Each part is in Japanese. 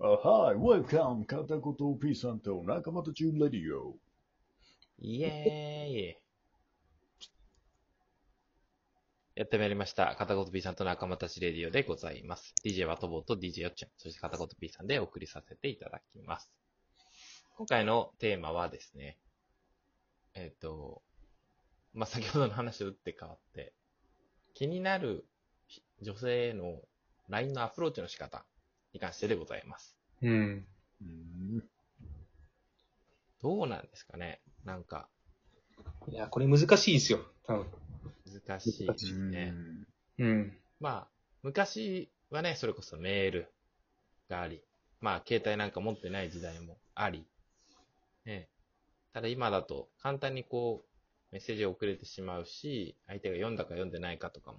はい、Welcome! 片言 P さんと仲間たちレディオ。イエーイやってまいりました。片言 P さんと仲間たちレディオでございます。DJ ワトボと DJ よっちゃん、そして片言 P さんでお送りさせていただきます。今回のテーマはですね、えっ、と、まあ、先ほどの話を打って変わって、気になる女性の LINE のアプローチの仕方に関してでございます。うん。うんどうなんですかね？なんか、いや、これ難しいですよ。多分。難しいですね。うん。まあ、昔はね、それこそメールがあり、まあ、携帯なんか持ってない時代もあり、ね。ただ今だと簡単にこう、メッセージを送れてしまうし、相手が読んだか読んでないかとかも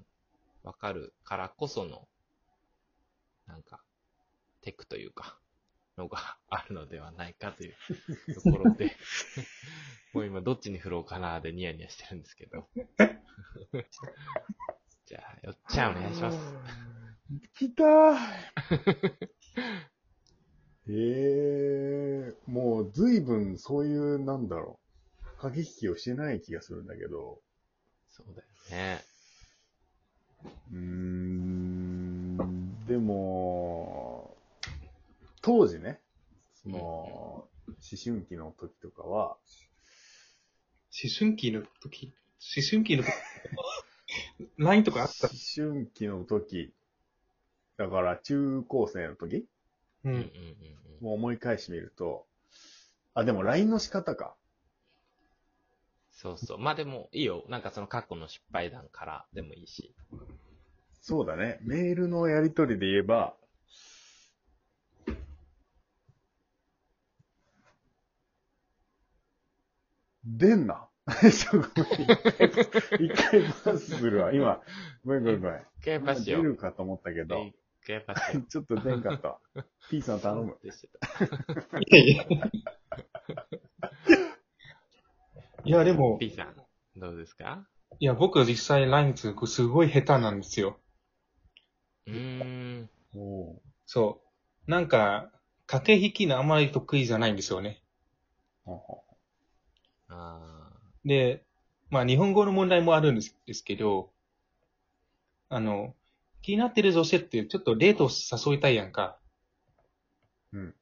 わかるからこその、なんか、テクというか、のがあるのではないかというところで、もう今どっちに振ろうかなでニヤニヤしてるんですけど。じゃあ、よっちゃんお願いします。来たーえ えー、もう随分そういう、なんだろう、駆け引きをしてない気がするんだけど、そうだよね。うーん、でも、当時ね、その、思春期の時とかは、思春期の時、思春期の時、LINE とかあった？思春期の時、だから中高生の時？ううんうんうんん。もう思い返してみると、あ、でも LINE の仕方か。そうそう。まあでもいいよ。なんかその過去の失敗談からでもいいし。そうだね。メールのやりとりで言えば、出んな。ちょごめん一回パスするわ。今、ごめんごめんごめん。一回パス出よ。るかと思ったけど一、回パスよ。ちょっと出んかったわ。P さん頼む。いやいや。いや、でも、P さん、どうですか？いや、僕は実際 LINE すごい下手なんですよ。うーん。そう。なんか、駆け引きのあまり得意じゃないんですよね。ほうほあで、まあ日本語の問題もあるんですですけど、あの、気になってる女性ってちょっとデートを誘いたいやんか。うん。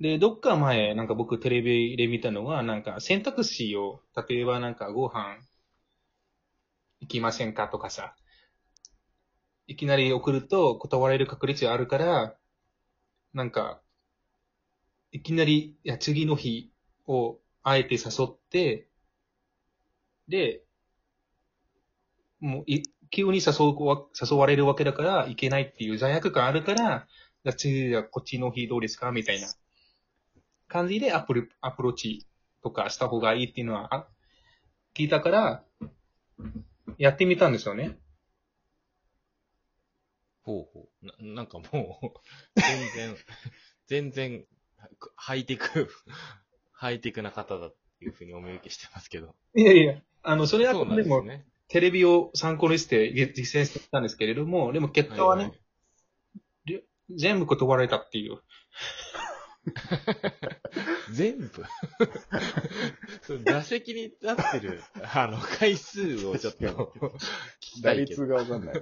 で、どっか前、なんか僕テレビで見たのは、なんか選択肢を、例えばなんかご飯行きませんかとかさ、いきなり送ると断られる確率があるから、なんか、いきなり、いや、次の日をあえて誘って、で、もうい、急に誘うわ、誘われるわけだから、いけないっていう罪悪感あるから、じゃあ次じゃあこっちの日どうですか？みたいな感じでアプリ、アプローチとかした方がいいっていうのは、聞いたから、やってみたんですよね。ほうほう。ななんかもう、全然、全然、ハイテク、ハイテクな方だっていうふうにお見受けしてますけど。いやいや、あの、それはそうなんでも、ですね。テレビを参考にして実践してたんですけれども、でも結果はね、いい全部断られたっていう。全部？その打席に立ってる、あの、回数をちょっと聞きた打いけど。率がわかんない。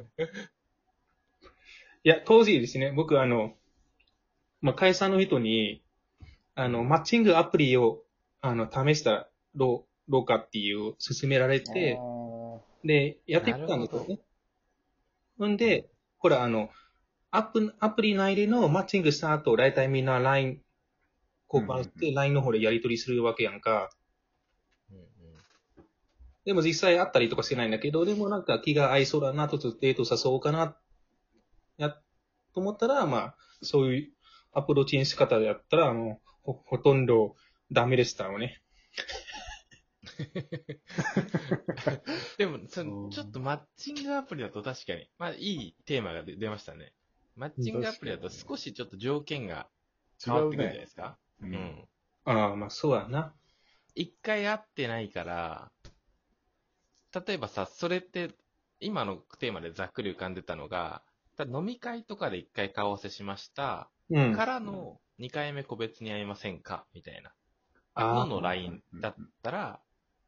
いや、当時ですね、僕あの、まあ、会社の人に、あの、マッチングアプリを、あの、試したろう、ろうかっていう、勧められて、で、やってみたんですよね。ほんで、ほら、あの、アプアプリ内でのマッチングした後、だいたいみんな LINE 交換しうんて、LINE の方でやり取りするわけやんか。でも実際会ったりとかしてないんだけど、でもなんか気が合いそうだな、とデート誘おうかな、や、と思ったら、まあ、そういうアプローチの仕方でやったら、あの、ほ、ほとんどダメでしたよね。でも、そうんの、ちょっとマッチングアプリだと確かに、まあ、いいテーマが出出ましたね。マッチングアプリだと少しちょっと条件が変わってくるんじゃないですか。ううんん。ああ、まあそうやな。一回会ってないから、例えばさ、それって、今のテーマでざっくり浮かんでたのが、飲み会とかで一回顔合わせしました、うん。からの2回目個別に会いませんか？みたいな。あのの LINE だったら、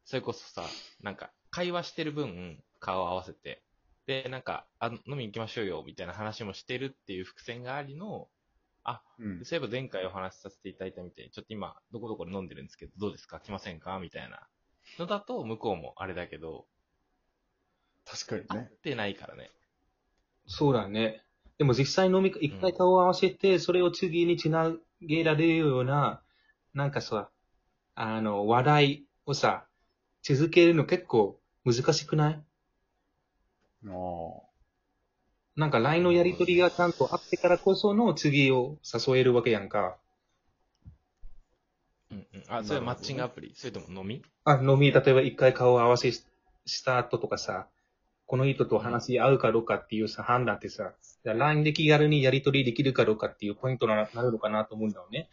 それこそさ、なんか、会話してる分、顔合わせて、で、なんか、あ飲みに行きましょうよ、みたいな話もしてるっていう伏線がありの、うん。そういえば前回お話しさせていただいたみたいに、ちょっと今、どこどこで飲んでるんですけど、どうですか？来ませんか？みたいなのだと、向こうもあれだけど、会っ確かにね。てないからね。そうだね。でも実際飲み、一回顔を合わせて、それを次につなげられるような、なんかさ、あの、話題をさ、続けるの結構難しくない？ああ。なんか LINE のやりとりがちゃんとあってからこその次を誘えるわけやんか。うんうん。あ、それはマッチングアプリ？それとも飲み？あ、飲み、例えば一回顔を合わせしした後とかさ、この人と話し合うかどうかっていうさ、判断ってさ、じゃあ LINE で気軽にやりとりできるかどうかっていうポイントにななるのかなと思うんだよね。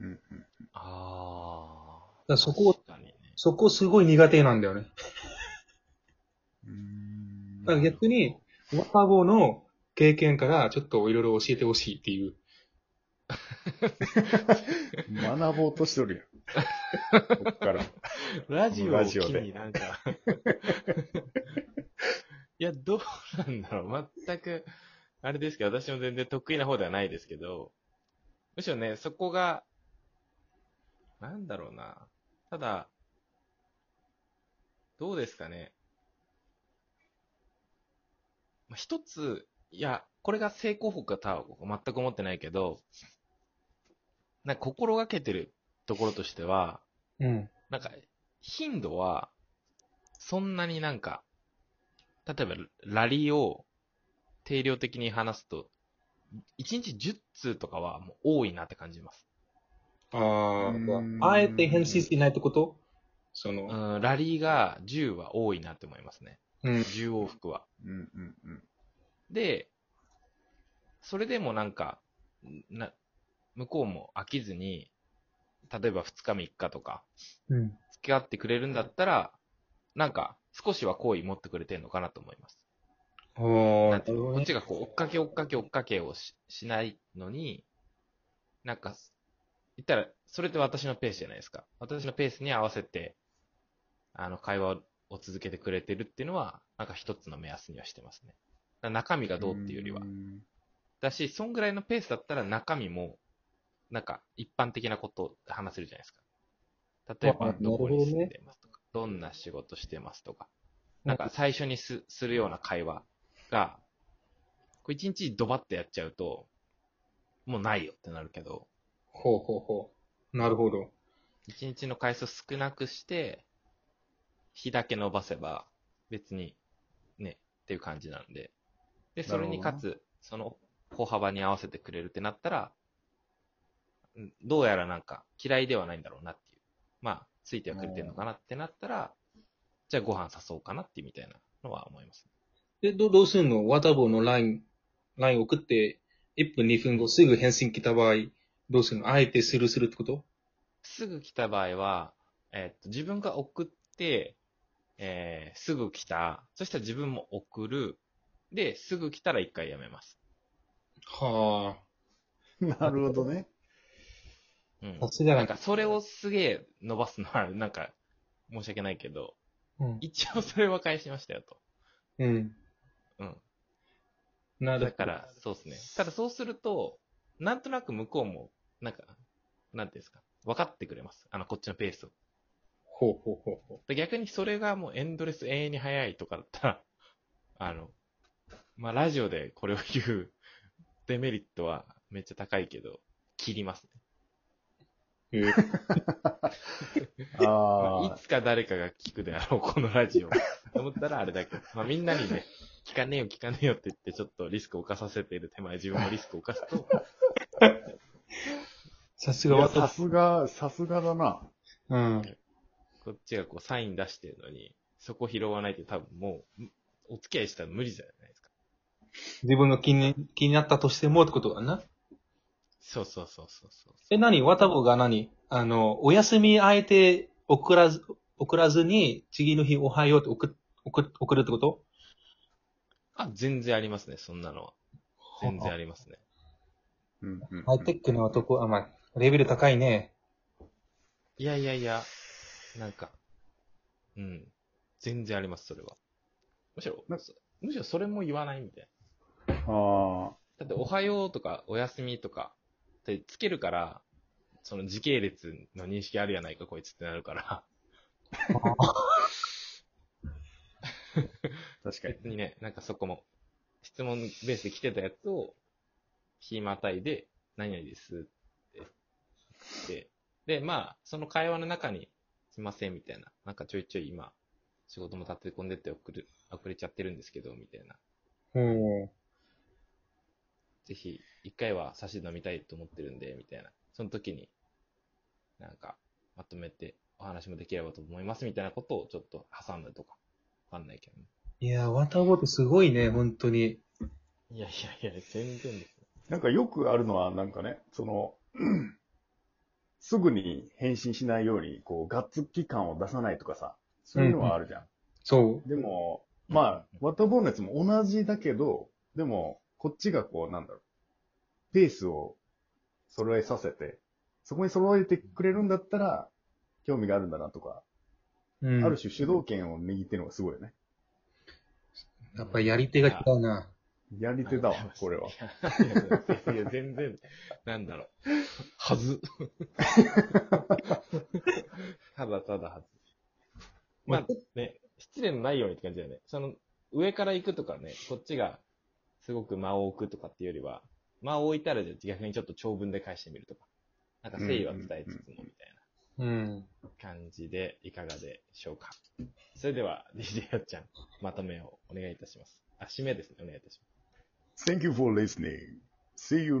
うんうん。ああ。そこね。そこすごい苦手なんだよね。うーんだから逆に、若子の経験からちょっといろいろ教えてほしいっていう。学ぼうとしとるやん。こっから。ラジオを機ラジオでになんか。いや、どうなんだろう。全く、あれですけど、私も全然得意な方ではないですけど、むしろね、そこが、なんだろうな。ただ、どうですかね。まあ一つ、いや、これが成功法かとは全く思ってないけど、なんか心がけてるところとしては、うん。なんか、頻度は、そんなになんか、例えば、ラリーを定量的に話すと、1日10通とかはもう多いなって感じます。ああ、あえて返信しないってこと？その、うん、ラリーが10は多いなって思いますね。うん。10往復は。うんうんうん。で、それでもなんか、な、向こうも飽きずに、例えば2日3日とか、うん。付き合ってくれるんだったら、なんか、少しは好意持ってくれてんのかなと思います。ああ、なんていうの？こっねちがこう、追っかけ追っかけ追っかけをししないのに、なんか、言ったら、それって私のペースじゃないですか。私のペースに合わせて、あの、会話を続けてくれてるっていうのは、なんか一つの目安にはしてますね。中身がどうっていうよりはだし、そんぐらいのペースだったら中身も、なんか一般的なことを話せるじゃないですか。例えば、どこに住んでますどんな仕事してますとか、なんか最初にすするような会話が、こう一日ドバッとやっちゃうと、もうないよってなるけど、ほうほうほう。なるほど。一日の回数少なくして、日だけ伸ばせば、別に、ね、っていう感じなんで。で、それにかなつ、その歩幅に合わせてくれるってなったら、うんどうやらなんか嫌いではないんだろうなっていう。まあ、ついてはくれてるのかなってなったら、じゃあご飯誘おうかなってみたいなのは思います。で、どどうすんの？ワタボの LINE、LINE 送って、1分2分後すぐ返信来た場合、どうするの？あえてスルーするってこと？すぐ来た場合は、えっと、自分が送って、えー、すぐ来た。そしたら自分も送る。で、すぐ来たら一回やめます。は なるほどね。うんあ。さ。すがなんか、なんか、それをすげえ伸ばすのは、なんか、申し訳ないけど、うん。一応それは返しましたよと。うん。うん。なるほど。だから、そうですね。ただそうすると、なんとなく向こうも、なんか、なんていうんですか、分かってくれます。あの、こっちのペースを。ほうほうほうほで逆にそれがもうエンドレス永遠に早いとかだったら、あの、まあ、ラジオでこれを言うデメリットはめっちゃ高いけど、切りますね。ああいつか誰かが聞くであろう、このラジオ。と思ったらあれだけど、まあみんなにね、聞かねえよ聞かねえよって言ってちょっとリスクを犯させている手前、自分も リスクを犯すと、さすがワタすが、さすがだな。ボ。うん。こっちがこうサイン出してるのに、そこ拾わないと多分もう、お付き合いしたら無理じゃないですか。自分が気に気になったとしてもってことだな。そうそうそうそうそう。え、何？ワタボが何？あの、お休みあえて送らず、送らずに、次の日おはようって送送送るってこと？あ、全然ありますね、そんなのは。全然ありますね。うんうんハイテックの男、あ、まあ、レベル高いね。いやいやいや、なんか、うん。全然あります、それは。むしろな、むしろそれも言わないみたいな。ああ。だって、おはようとか、おやすみとか、ってつけるから、その時系列の認識あるやないか、こいつってなるから。確かに。別にね、なんかそこも、質問ベースで来てたやつを、日またいで、何々ですってで、まあ、その会話の中に、すいません、みたいな。なんかちょいちょい今、仕事も立て込んでって送る、遅れちゃってるんですけど、みたいな。うん。ぜひ、一回は差し飲みたいと思ってるんで、みたいな。その時に、なんか、まとめてお話もできればと思います、みたいなことをちょっと挟むとか。わかんないけどね。いや、ワタボってすごいね、本当に。いやいやいや、全然です。なんかよくあるのは、なんかね、その、すぐに返信しないように、こう、ガッツ期間を出さないとかさ、そういうのはあるじゃん。そでも、まあ、ワタボーネツも同じだけど、でも、こっちがこう、なんだろう、ペースを揃えさせて、そこに揃えてくれるんだったら、興味があるんだなとか、う。うん。ある種主導権を握ってるのがすごいよね。やっぱりやり手が違うな。やり手だわ、これは。。いや、全然、なんだろう。はず。ただただはず。まあね、失礼のないようにって感じだよね。その、上から行くとかね、こっちが、すごく間を置くとかっていうよりは、間を置いたら逆にちょっと長文で返してみるとか。なんか誠意は伝えつつもみたいうん。な感じでいかがでしょうか。それでは、DJ やっちゃん、まとめをお願いいたします。あ、締めですね、お願いいたします。Thank you for listening. See you